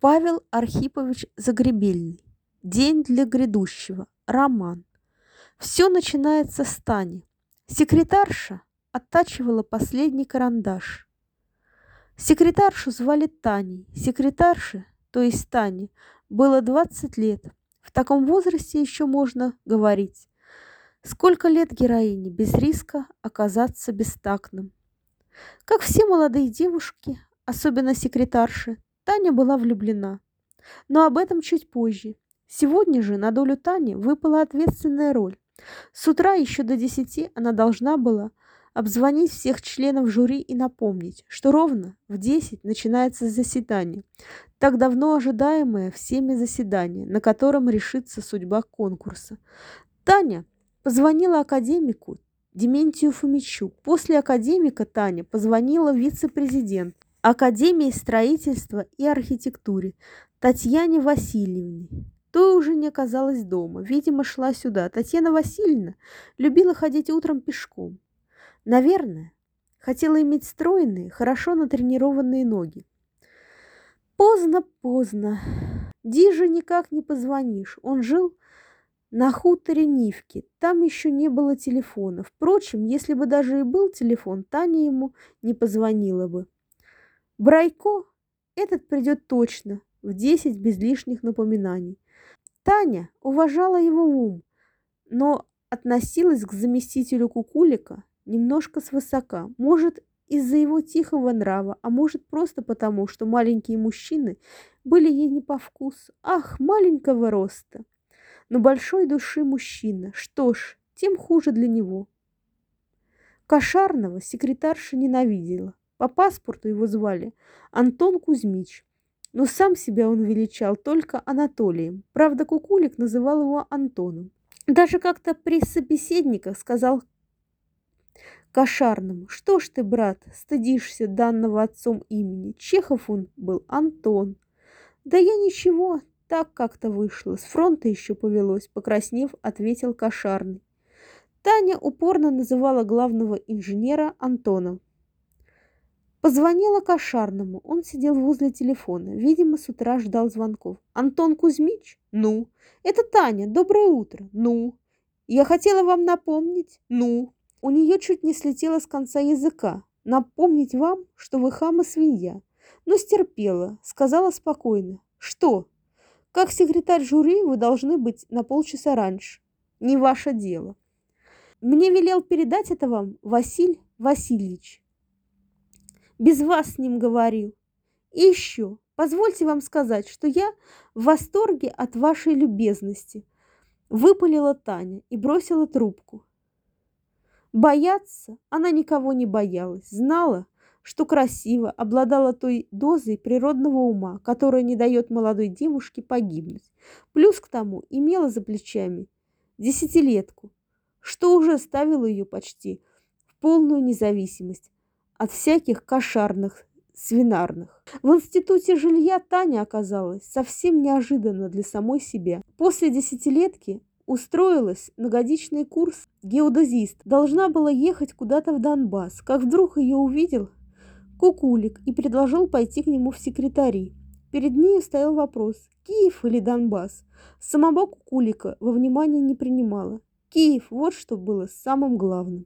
Павел Архипович Загребельный. День для грядущего. Роман. Все начинается с Тани. Секретарша оттачивала последний карандаш. Секретаршу звали Таней. Секретарше, то есть Тане, было 20 лет. В таком возрасте еще можно говорить. Сколько лет героине без риска оказаться бестактным. Как все молодые девушки, особенно секретарши, Таня была влюблена. Но об этом чуть позже. Сегодня же на долю Тани выпала ответственная роль. С утра еще до десяти она должна была обзвонить всех членов жюри и напомнить, что ровно в десять начинается заседание, так давно ожидаемое всеми заседание, на котором решится судьба конкурса. Таня позвонила академику Дементию Фомичу. После академика Таня позвонила вице-президенту Академии строительства и архитектуры Татьяне Васильевне. Той уже не оказалась дома, видимо, шла сюда. Татьяна Васильевна любила ходить утром пешком. Наверное, хотела иметь стройные, хорошо натренированные ноги. Поздно, поздно. Диже никак не позвонишь. Он жил на хуторе Нивки. Там еще не было телефона. Впрочем, если бы даже и был телефон, Таня ему не позвонила бы. Брайко этот придет точно, в десять без лишних напоминаний. Таня уважала его ум, но относилась к заместителю Кукулика немножко свысока. Может, из-за его тихого нрава, а может, просто потому, что маленькие мужчины были ей не по вкусу. Ах, маленького роста, но большой души мужчина. Что ж, тем хуже для него. Кошарного секретарша ненавидела. По паспорту его звали Антон Кузьмич, но сам себя он величал только Анатолием. Правда, Кукулик называл его Антоном. Даже как-то при собеседниках сказал Кошарному, что ж ты, брат, стыдишься данного отцом имени? Чехов он был Антон. Да я ничего, так как-то вышло. С фронта еще повелось, покраснев, ответил Кошарный. Таня упорно называла главного инженера Антоном. Позвонила Кошарному. Он сидел возле телефона. Видимо, с утра ждал звонков. «Антон Кузьмич? Ну? Это Таня. Доброе утро. Ну? Я хотела вам напомнить. Ну?» У нее чуть не слетело с конца языка. «Напомнить вам, что вы хам и свинья». Но стерпела. Сказала спокойно. «Что? Как секретарь жюри вы должны быть на полчаса раньше. Не ваше дело». Мне велел передать это вам Василь Васильевич. Без вас с ним говорил. И еще, позвольте вам сказать, что я в восторге от вашей любезности. Выпалила Таня и бросила трубку. Бояться она никого не боялась, знала, что красиво, обладала той дозой природного ума, которая не дает молодой девушке погибнуть. Плюс к тому имела за плечами десятилетку, что уже ставило ее почти в полную независимость от всяких кошарных, свинарных. В институте жилья Таня оказалась совсем неожиданно для самой себя. После десятилетки устроилась на годичный курс геодезист. Должна была ехать куда-то в Донбасс, как вдруг ее увидел Кукулик и предложил пойти к нему в секретари. Перед ней стоял вопрос, Киев или Донбасс. Самого Кукулика во внимание не принимала. Киев, вот что было самым главным.